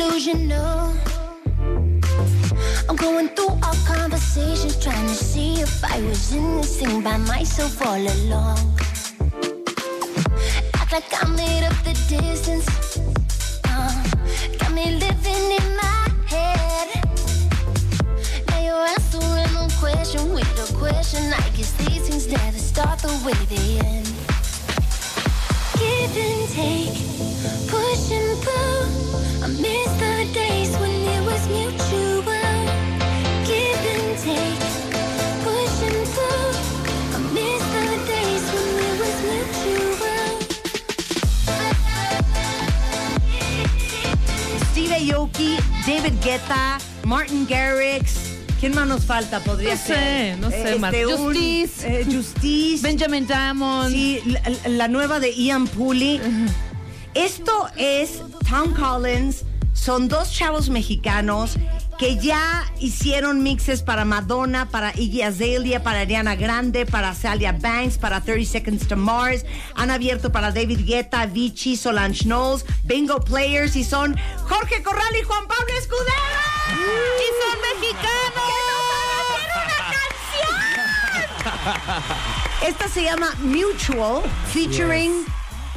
Delusional? I'm going through our conversations, trying to see if I was in this thing by myself all along. Act like I made up the distance. Uh, got me living in my head. Now you're answering the question with a question. I guess these things never start the way they end. David Guetta, Martin Garrix. ¿Quién más nos falta? Podría No sé, ser. no sé, Este, Mar- un- Justice. eh, Justice. Benjamin Diamond. Sí, la, la nueva de Ian Pooley. Esto es Tom Collins. Son dos chavos mexicanos que ya hicieron mixes para Madonna, para Iggy Azalea, para Ariana Grande, para Celia Banks, para 30 Seconds to Mars. Han abierto para David Guetta, Vichy, Solange Knowles, Bingo Players y son Jorge Corral y Juan Pablo Escudero. ¡Y son mexicanos! Esta se llama Mutual, featuring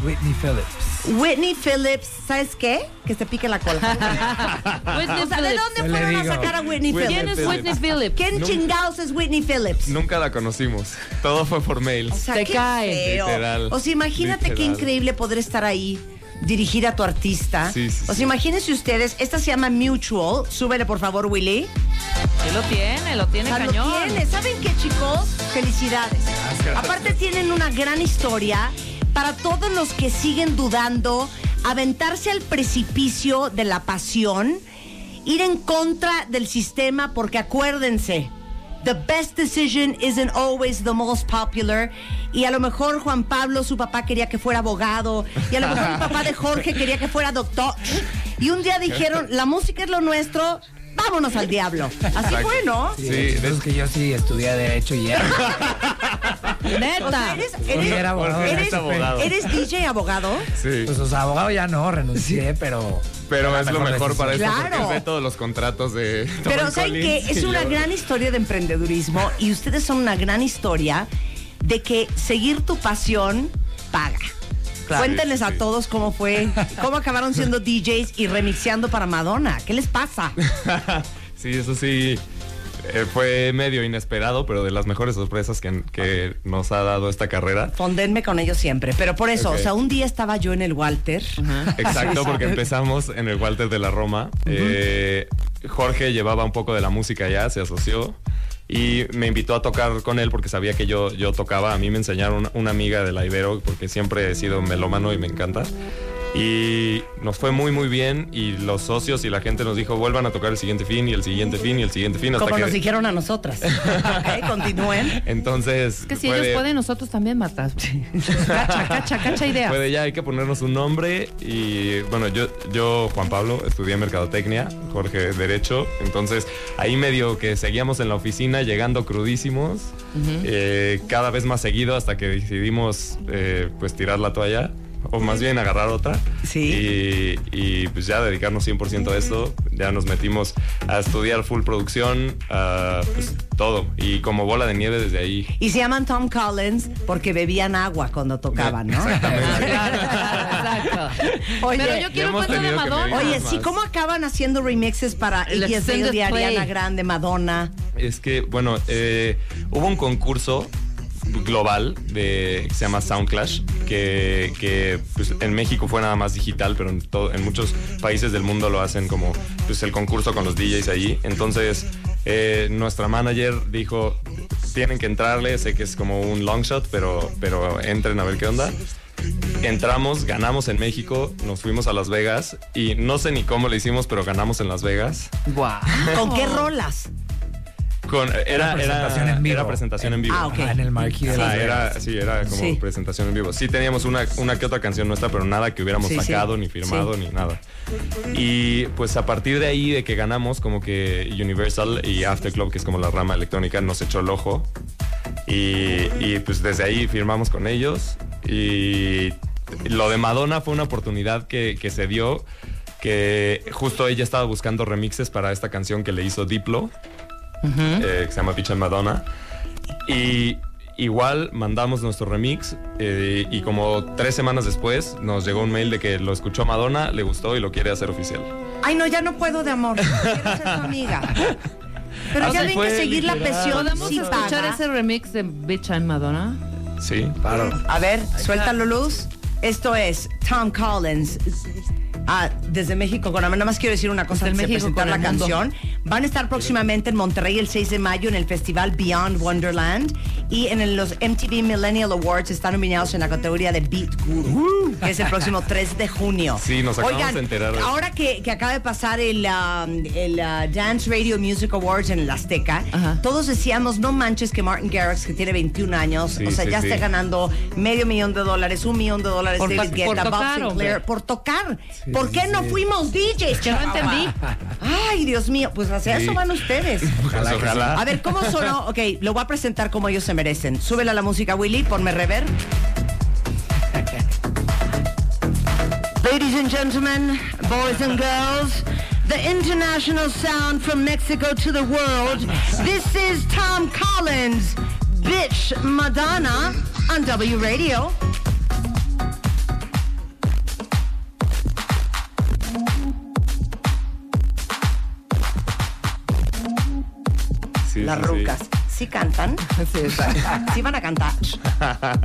Whitney Phillips. Whitney Phillips. ¿Sabes qué? Que se pique la cola. Whitney O sea, ¿de Phillips. dónde fueron a sacar a Whitney Phillips? ¿Quién es Whitney Phillips? ¿Quién chingados es Whitney Phillips? Nunca la conocimos. Todo fue por mail. O sea, Te qué cae. feo. Literal. O sea, imagínate qué increíble poder estar ahí, dirigir a tu artista. Sí, sí, o sea, sí. imagínense ustedes, esta se llama Mutual. Súbele, por favor, Willy. Sí lo tiene, lo tiene O sea, lo cañón. tiene. ¿Saben qué, chicos? Felicidades. Aparte tienen una gran historia para todos los que siguen dudando, aventarse al precipicio de la pasión, ir en contra del sistema, porque acuérdense, the best decision isn't always the most popular. Y a lo mejor Juan Pablo, su papá, quería que fuera abogado. Y a lo mejor el papá de Jorge quería que fuera doctor. Y un día dijeron, la música es lo nuestro, vámonos al diablo. Así fue, ¿no? Sí, es que yo sí estudié Derecho y era. Neta. O sea, eres, Sí, eres, era abogado. Jorge eres- es abogado. ¿eres DJ abogado? Sí. Pues, o sea, abogado ya no, renuncié, pero. Pero es lo mejor para esto Claro. porque sé todos los contratos de Tom Pero ¿saben qué? Collins Es una yo- gran historia de emprendedurismo y ustedes son una gran historia de que seguir tu pasión paga. Cuéntenles Sí, sí, a todos cómo fue, cómo acabaron siendo DJs y remixeando para Madonna. ¿Qué les pasa? Sí, eso sí. Eh, fue medio inesperado, pero de las mejores sorpresas que, que nos ha dado esta carrera. Fondenme con ellos siempre. Pero por eso, o sea, un día estaba yo en el Walter. Exacto, porque empezamos en el Walter de la Roma. Eh, Jorge llevaba un poco de la música ya, se asoció. Y me invitó a tocar con él porque sabía que yo, yo tocaba. A mí me enseñaron una, una amiga de la Ibero porque siempre he sido melómano y me encanta. Y nos fue muy, muy bien. Y los socios y la gente nos dijo, vuelvan a tocar el siguiente fin y el siguiente fin y el siguiente fin. Hasta Como que... nos dijeron a nosotras. Continúen. Entonces, Es que si ellos de- pueden, nosotros también, Marta. Cacha, cacha, cacha idea. Fue de ya, hay que ponernos un nombre y bueno, yo, yo Juan Pablo, estudié Mercadotecnia, Jorge Derecho, entonces ahí medio que seguíamos en la oficina llegando crudísimos, eh, cada vez más seguido hasta que decidimos eh, pues tirar la toalla. O más bien agarrar otra. Sí. Y, y, pues ya dedicarnos 100% a esto. Ya nos metimos a estudiar full producción, a, pues todo. Y como bola de nieve desde ahí. Y se llaman Tom Collins porque bebían agua cuando tocaban, ¿no? Ah, claro, claro, exacto. Oye, Pero yo quiero cuento de Madonna. Oye, sí, ¿cómo acaban haciendo remixes para El Iggy play. Ariana Grande, Madonna? Es que, bueno, eh, hubo un concurso global de que se llama Soundclash que, que, pues, en México fue nada más digital pero en, todo- en muchos países del mundo lo hacen como pues el concurso con los DJs allí entonces eh, nuestra manager dijo tienen que entrarle sé que es como un long shot pero pero entren a ver qué onda entramos ganamos en México nos fuimos a Las Vegas y no sé ni cómo le hicimos pero ganamos en Las Vegas Guau. ¿Con qué rolas? Con era presentación era, en vivo. era presentación en vivo Ah, ok. Ah, en el marquee de Ah, era, sí, era como Sí. presentación en vivo. Sí teníamos una, una que otra canción nuestra, pero nada que hubiéramos Sí, sí. sacado, ni firmado, Sí. ni nada. Y pues a partir de ahí, de que ganamos, como que Universal y Afterclub, que es como la rama electrónica, nos echó el ojo. Y, y, pues desde ahí firmamos con ellos. Y lo de Madonna fue una oportunidad que, que se dio, que justo ella estaba buscando remixes para esta canción que le hizo Diplo eh, que se llama Bitch and Madonna. Y igual mandamos nuestro remix eh, y como tres semanas después nos llegó un mail de que lo escuchó Madonna, le gustó y lo quiere hacer oficial. Ay, no, ya no puedo de amor. Quiero ser tu amiga. Pero Así ya ven que seguir la presión ¿Podemos sí escuchar paga. ese remix de Bitch and Madonna? Sí. A ver, suéltalo luz. Esto es Tom Collins. Ah, desde México, con nada más quiero decir una cosa Desde antes de México presentar la el mundo. Van a estar próximamente en Monterrey el 6 de mayo en el festival Beyond Wonderland y en los MTV Millennial Awards están nominados en la categoría de Beat Guru, que es el próximo 3 de junio. Sí, nos acabamos de enterar de eso. Ahora que, que acaba de pasar el, um, el uh, Dance Radio Music Awards en el Azteca, Ajá. todos decíamos, no manches que Martin Garrix, que tiene 21 años, Sí, o sea, sí, ya sí. está ganando medio millón de dólares, un millón de dólares Por David Guetta, por Bob tocar, Sinclair, por tocar. ¿Por qué no fuimos DJs? Que no entendí. Ay, Dios mío, pues hacia Sí. eso van ustedes. Pues ojalá. A ver, ¿cómo sonó? Ok, lo voy a presentar como ellos se merecen. Súbele a la música, Willy, ponme rever. Ladies and gentlemen, boys and girls, the international sound from Mexico to the world. This is Tom Collins, Bitch Madonna on W Radio. Sí, Las sí, sí. rucas. ¿Sí cantan? Sí, exacto. Sí van a cantar.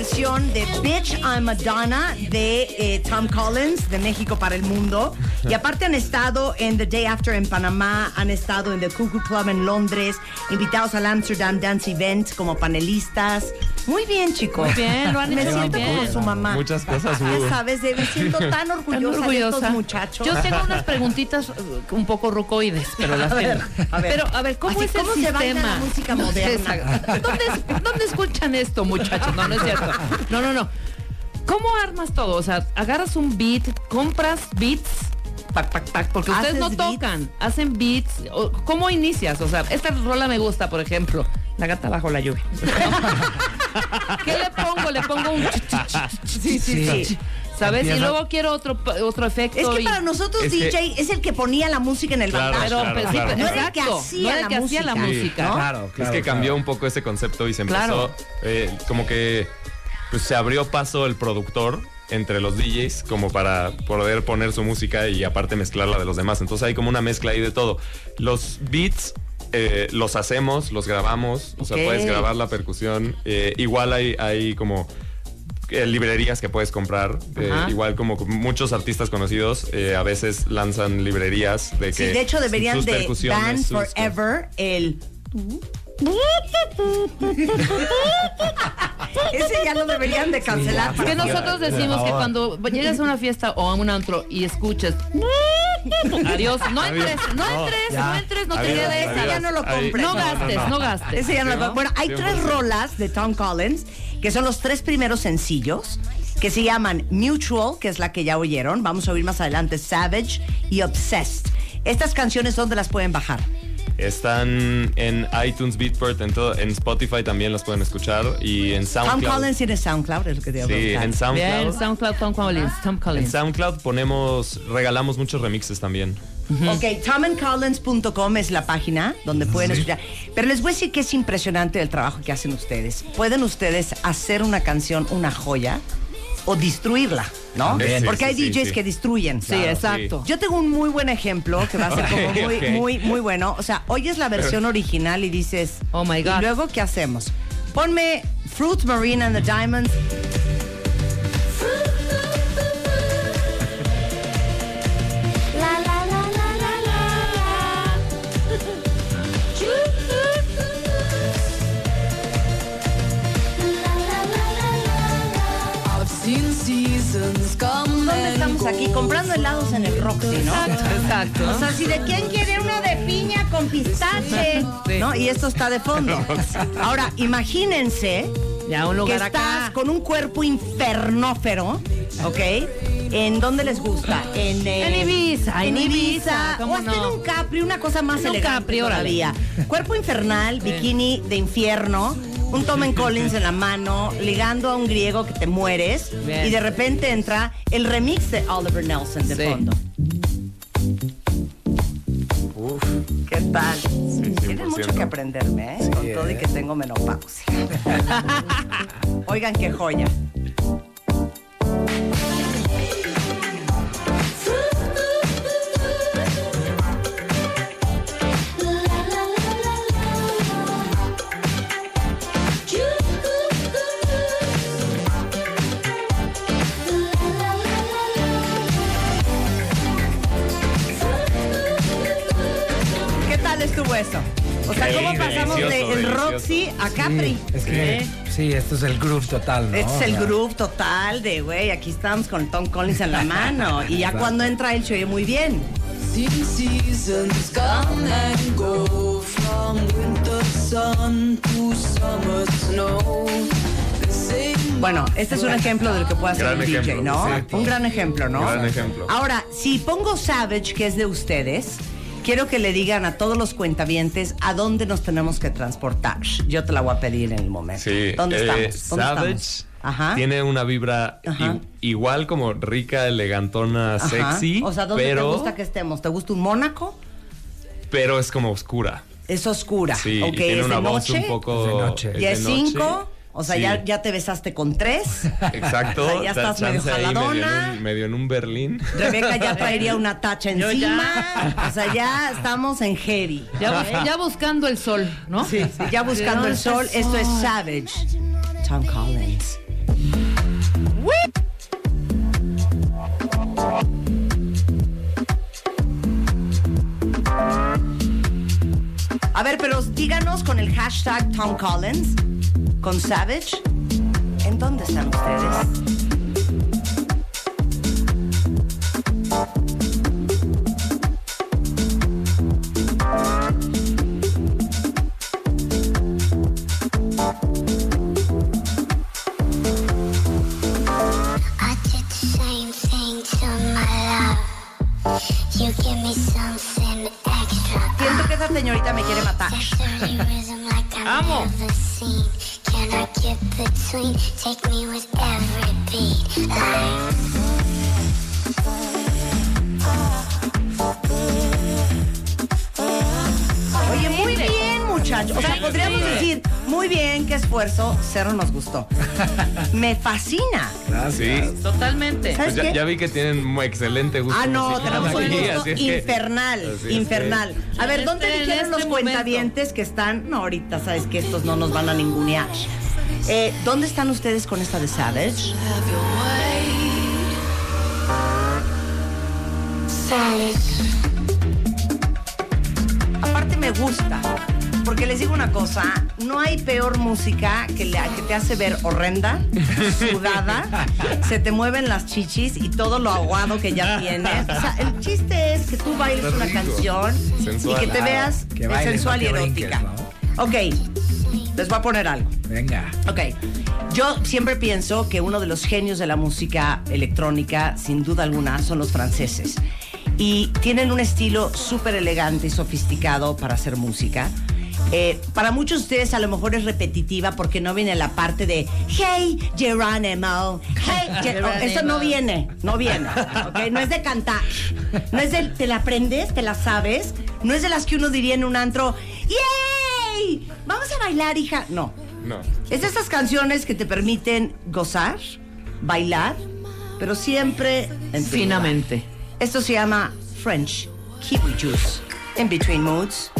versión de Bitch I'm Madonna de eh, Tom Collins de México para el mundo. Y aparte han estado en The Day After en Panamá, han estado en The Cuckoo Club en Londres, invitados al Amsterdam Dance Event como panelistas. Muy bien, chicos. Muy bien, lo han Me hecho muy siento como su mamá. Muchas cosas Ya hubo. sabes, de- me siento tan Tan orgullosa, de estos muchachos. Yo tengo unas preguntitas uh, un poco rucoides, pero las A ver, tengo. a ver. Pero, a ver, ¿cómo Así, es ¿cómo el se sistema? la música No sé, moderna? ¿Dónde, ¿Dónde escuchan esto, muchachos? No, no es cierto. No, no, no. ¿Cómo armas todo? O sea, agarras un beat, compras beats tac, tac, tac, porque ustedes no tocan, hacen beats. ¿Cómo inicias? O sea, esta rola me gusta, por ejemplo, La gata bajo la lluvia. ¿Qué le pongo? Le pongo un ch- ch- ch- ch- Sí, sí, sí. ¿Sabes? Y luego quiero otro, otro efecto. Es que y- para nosotros Es que- DJ es el que ponía la música en el Claro. Pero, claro, pues, sí, claro. pero- No era el que hacía no era el la que hacía la música. ¿no? Claro, claro. es que cambió un poco ese concepto y se empezó, Claro. eh, como que pues, se abrió paso el productor entre los DJs como para poder poner su música y aparte mezclarla de los demás. Entonces hay como una mezcla ahí de todo. Los beats eh, los hacemos, los grabamos, o sea, puedes grabar la percusión. eh, igual hay, hay como eh, librerías que puedes comprar. igual como muchos artistas conocidos a veces lanzan librerías de que... Sí, de hecho deberían sus de sus- forever el... Ese ya lo deberían de cancelar. Es que nosotros decimos que cuando llegas a una fiesta o a un antro y escuchas adiós, no entres, no entres, no entres, no te quedes. adiós. ya no lo compres. No gastes, no. no gastes. Ese ya no lo- ¿no? Bueno, hay tres 100%. rolas de Tom Collins, que son los tres primeros sencillos, que se llaman Mutual, que es la que ya oyeron. Vamos a oír más adelante Savage y Obsessed. Estas canciones, ¿dónde las pueden bajar? Están en iTunes, Beatport, en, todo, en Spotify también las pueden escuchar y en Tom SoundCloud. Collins tiene SoundCloud, es lo que te a Sí, en SoundCloud. Bien, SoundCloud, Tom Collins, Tom En. SoundCloud ponemos, regalamos muchos remixes también. Ok, tomandcollins.com es la página donde pueden escuchar. Pero les voy a decir que es impresionante el trabajo que hacen ustedes. Pueden ustedes hacer una canción una joya o destruirla, ¿no? Sí, Porque hay sí, DJs sí. que destruyen. Sí, exacto. Yo tengo un muy buen ejemplo que va a ser como muy, muy, muy bueno. O sea, oyes la versión original y dices, Oh my God. ¿y luego qué hacemos? Ponme Fruit Marine and the Diamonds. Aquí? Comprando helados en el Roxy, ¿no? Exacto. O sea, si de quién quiere una de piña con pistache, Sí. ¿no? Y esto está de fondo. Ahora, imagínense Ya un que lugar estás acá. con un cuerpo infernófero, ¿ok? ¿En dónde les gusta? En, eh, En Ibiza, En en Ibiza. O ¿cómo hasta en un Capri, una cosa más En un elegante Capri, órale. todavía. Cuerpo infernal, bikini de infierno, un Tom Collins en la mano, ligando a un griego que te mueres. Bien. Y de repente entra el remix de Oliver Nelson de Sí. fondo. ¿Qué tal? Tienen mucho 100%. que aprenderme, ¿eh? Con todo y que tengo menopausia. Oigan qué joya. Eso? O sea, ¿cómo pasamos del delicioso, Roxy a Capri? Es que, sí, esto es el groove total, ¿no? Este es el groove total de, güey, aquí estamos con Tom Collins en la mano. Y ya Exacto. cuando entra él se oye muy bien. Seen seasons come and go from winter sun to summer snow. The same Bueno, este es un ejemplo de lo que puede hacer Gran un DJ, ejemplo, ¿no? exacto. Un gran ejemplo, ¿no? Gran ejemplo. Ahora, si pongo Savage, que es de ustedes, quiero que le digan a todos los cuentavientes a dónde nos tenemos que transportar. Yo te la voy a pedir en el momento. Sí, ¿Dónde eh, estamos? ¿Dónde Savage estamos? Ajá. tiene una vibra Ajá. igual como rica, elegantona, Ajá. sexy, O sea, ¿dónde pero, te gusta que estemos? ¿Te gusta un Mónaco? pero es como oscura. Es oscura. Sí, ok, y tiene es una de voz noche. un poco... Es de noche. Ya es de noche. cinco. O sea, Sí. ya, ya te besaste con tres. Exacto. O sea, ya estás medio jaladona. Medio en, un, medio en un Berlín. Rebeca ya traería una tacha encima. ya. O sea, ya estamos en heavy. Ya, bus- ya buscando el sol, ¿no? Sí, sí, ya buscando el sol. Esto es Savage. Tom Collins. A ver, pero díganos con el hashtag Tom Collins, con Savage, ¿en dónde están ustedes? Cero nos gustó. Me fascina. Sí. Totalmente. ¿Sabes Pues ya, qué? ya vi que tienen muy excelente gusto. Ah, no, tenemos un gusto infernal, infernal. A ver, ¿dónde Este- dijeron los este momento. cuentavientes que están? No, ahorita sabes que estos no nos van a ningunear. Eh, ¿Dónde están ustedes con esta de Savage? Aparte me gusta, porque les digo una cosa, no hay peor música que, la que te hace ver horrenda, sudada, se te mueven las chichis y todo lo aguado que ya tienes. O sea, el chiste es que tú bailes una canción Sensual. y que te veas Que bailes, sensual no y erótica. brinques, Ok, les voy a poner algo. Venga. Ok, yo siempre pienso que uno de los genios de la música electrónica, sin duda alguna, son los franceses. Y tienen un estilo súper elegante y sofisticado para hacer música. Eh, para muchos de ustedes a lo mejor es repetitiva porque no viene la parte de Hey Geronimo, Hey Geronimo. Eso no viene, no viene. No es de cantar, no es de te la aprendes, te la sabes, no es de las que uno diría en un antro, ¡Yay! Vamos a bailar, hija. No, No. es de esas canciones que te permiten gozar, bailar, pero siempre en Finamente. Esto se llama French Kiwi Juice. In Between Moods.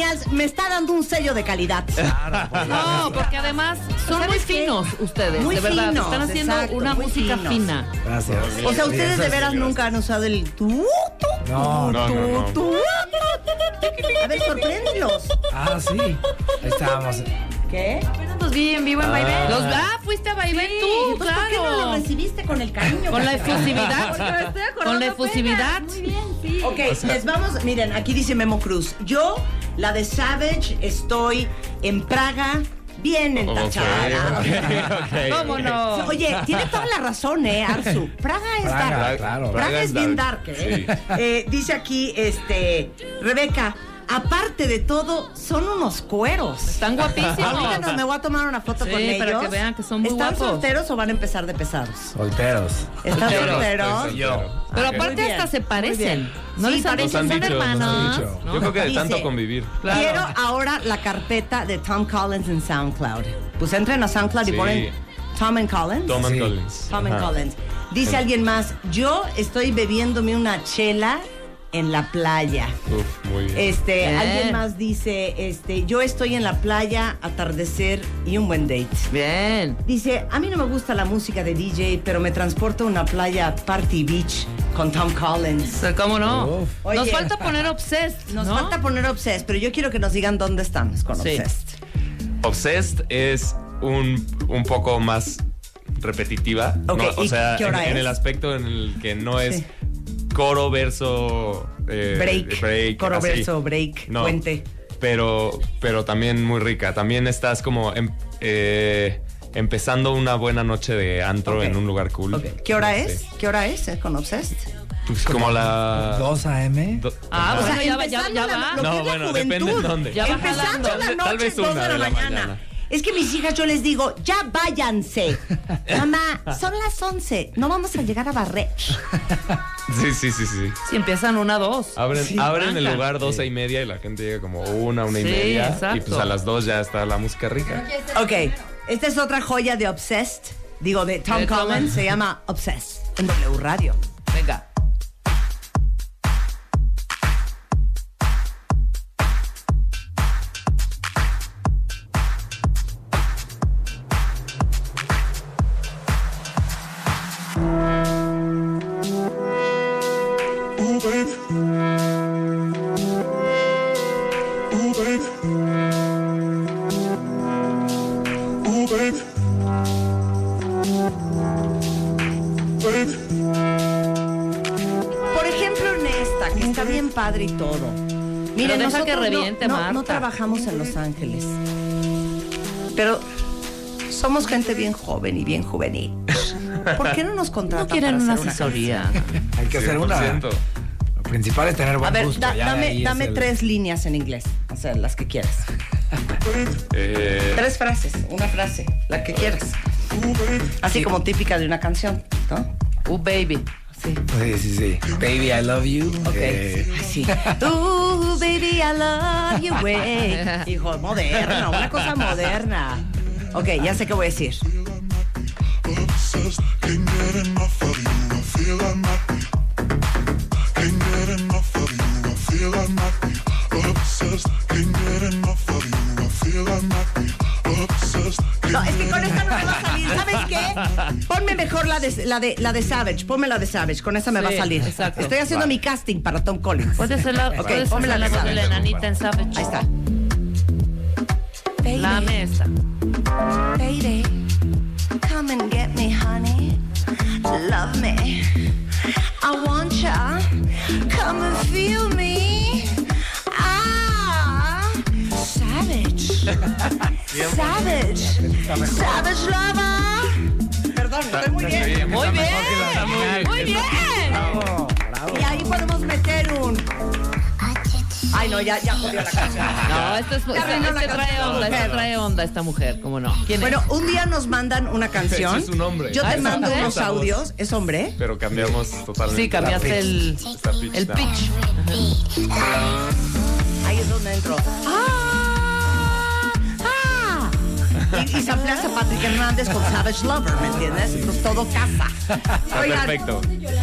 Millennials, me está dando un sello de calidad. No, porque además son muy finos ustedes, Muy de verdad. finos, Están haciendo exacto, una música finos. fina. Gracias. O sea, Sí, ustedes de veras nunca han usado el tu, tu, No. No, no, no. tu. A ver, sorpréndelos. Ah, sí. Ahí estábamos. ¿Qué? Los vi en vivo en Vaivén. Los, ah, fuiste a Vaivén tú, Pues, ¿Por qué no lo recibiste con el cariño? Con la efusividad. Estoy Con la efusividad. Muy bien, sí. Ok, les vamos. Miren, aquí dice Memo Cruz. Yo, la de Savage, estoy en Praga, bien entachada. ¿Cómo no? Oye, tiene toda la razón, ¿eh, Arzu? Praga es Praga, dark. claro. Praga, Praga es es bien dark, dark, ¿eh? sí. Eh, Dice aquí, este, Rebeca, aparte de todo, son unos cueros. Están guapísimos. Ahorita me voy a tomar una foto Sí, con ellos. para que vean que son muy ¿Están guapos. solteros o van a empezar de pesados? Solteros. ¿Están Solteros. solteros? Yo. Pero Ok. aparte hasta se parecen. ¿No Sí, les parecen, Son hermanos. Yo creo que de Dice- tanto convivir. Claro. Quiero ahora la carpeta de Tom Collins en SoundCloud. Pues entren a SoundCloud y ponen Tom and Collins. Tom and Sí. Collins. Tom and. Collins. Dice alguien más, yo estoy bebiéndome una chela en la playa. Uf, muy bien. Este, alguien más dice, este, yo estoy en la playa, atardecer y un buen date. Bien. Dice, a mí no me gusta la música de DJ, pero me transporta a una playa Party Beach con Tom Collins. ¿Cómo no? Nos falta poner Obsessed, Nos ¿no? falta poner Obsessed, pero yo quiero que nos digan dónde estamos con Sí. Obsessed. Obsessed es un, un poco más repetitiva. Ok, ¿no? O ¿y sea, qué hora en, el aspecto en el que no es Sí. Coro, verso, eh, break, coro, así. verso, break, No, puente. Pero, pero también muy rica. También estás como em- eh, empezando una buena noche de antro Ok. en un lugar cool. Ok, ¿Qué hora Sí. es? ¿Qué hora es con Obsessed? Pues como la... 2 AM. do- Ah, Ajá. bueno, ya va, ya, ya va. No, bueno, depende en dónde. Ya va Empezando jalando. la Tal vez- noche, tal vez una de la, de la mañana. mañana. Es que mis hijas yo les digo, ya váyanse. Mamá, son las 11, no vamos a llegar a barrer. Sí, sí, sí, sí. Si empiezan una, dos. Abren, Sí, abren el lugar 12 y media y la gente llega como una, una y Sí, media. exacto. Y pues a las dos ya está la música rica. Ok, esta es otra joya de Obsessed. Digo, de Tom De Tom. Collins. Se llama Obsessed en W Radio. Que no- reviente, no, Marta. no trabajamos en Los Ángeles. Pero somos gente bien joven y bien juvenil. ¿Por qué no nos contratan No quieren para una hacer asesoría. Hay que hacer una. 100%. Lo principal es tener A buen ver, gusto. da- ya de dame, el- tres líneas en inglés. O sea, las que quieras. Eh, Tres frases, una frase, la que quieras. Así como típica de una canción, ¿no? Uh, baby. Sí. Sí, sí, sí. Baby, I love you. Ok. Eh, Así. Baby, I love you, way. Hijo, moderna, una cosa moderna. Ok, ya sé qué voy a decir. No, es que con esta Ponme mejor la de, la de, la de Savage. Ponme la de Savage. Con esa me va a Sí, salir. exacto. Estoy haciendo mi casting para Tom Collins. Puede ser la, Ok, puede ponme la la de la Savage. enanita en Savage. Ahí está. La mesa. Baby, come and get me, honey. Love me. I want ya. Come and feel me. Ah, savage. savage. Savage lover. Perdón, estoy muy bien. Muy bien. Muy bien. Y ahí podemos meter un. Ay, no, ya, ya jodió la canción. No, esto es, Ya la este trae onda, este mujer. trae onda esta mujer, ¿cómo no? ¿Quién Bueno, un día nos mandan una canción. Ese es un hombre. Yo Ah, te ¿es mando hombre? unos audios. ¿Es hombre? pero cambiamos totalmente. Sí, cambiaste el, pitch el pitch. Ahí es donde entro. ¡Ah! Y, y se amplía a Patrick Hernández con Savage Lover, ¿me entiendes? Entonces todo casa. Está Oigan, perfecto.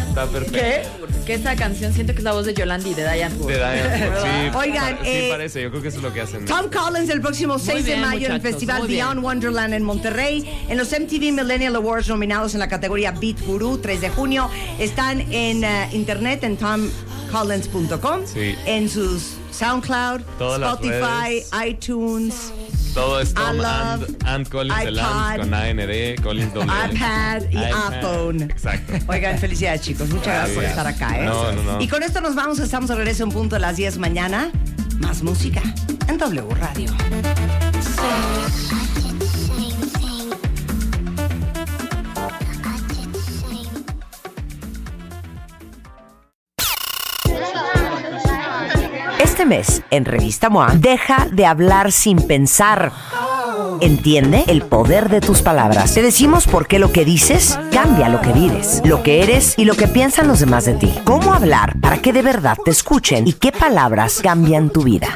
Está perfecto. ¿Qué? Que esa canción siento que es la voz de Yolandi de Diane Wood. De Diane. Sí, Oigan, pa- sí eh, parece. Yo creo que eso es lo que hacen. Tom Collins el próximo 6 de mayo en el Festival. Beyond Wonderland en Monterrey. En los MTV Millennial Awards nominados en la categoría Beat Guru, 3 de junio. Están en eh, internet en tomcollins.com, Sí. en sus SoundCloud, Todas Spotify, iTunes, Todo es Tom I love and, and Collins, el iPad, and con AND, Collins iPad y iPad. iPhone. Exacto. Oigan, felicidades chicos. Muchas gracias por estar acá. ¿eh? No, no, no. Y con esto nos vamos. Estamos de regreso en punto a las 10 mañana. Más música en W Radio. En Revista MOA, deja de hablar sin pensar. Entiende el poder de tus palabras. Te decimos por qué lo que dices cambia lo que vives, lo que eres y lo que piensan los demás de ti. Cómo hablar para que de verdad te escuchen y qué palabras cambian tu vida.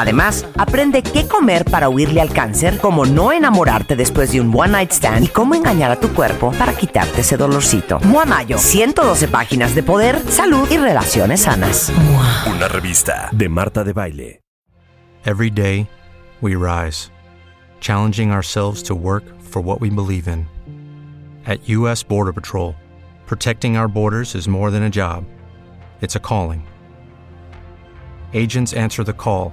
Además, aprende qué comer para huirle al cáncer, cómo no enamorarte después de un one night stand y cómo engañar a tu cuerpo para quitarte ese dolorcito. MOA Mayo, 112 páginas de poder, salud y relaciones sanas. Una revista de Marta de Baile. Every day, we rise, challenging ourselves to work for what we believe in. At U.S. Border Patrol, protecting our borders is more than a job, it's a calling. Agents answer the call,